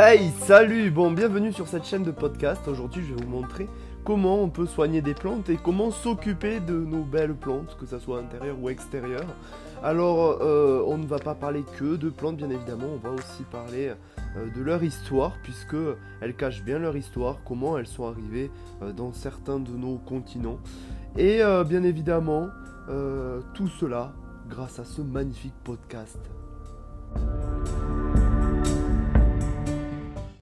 Hey, salut Bon, bienvenue sur cette chaîne de podcast. Aujourd'hui, je vais vous montrer comment on peut soigner des plantes et comment s'occuper de nos belles plantes, que ce soit intérieures ou extérieures. Alors, euh, on ne va pas parler que de plantes, bien évidemment, on va aussi parler euh, de leur histoire, puisque elles cachent bien leur histoire, comment elles sont arrivées euh, dans certains de nos continents. Et bien évidemment, tout cela grâce à ce magnifique podcast.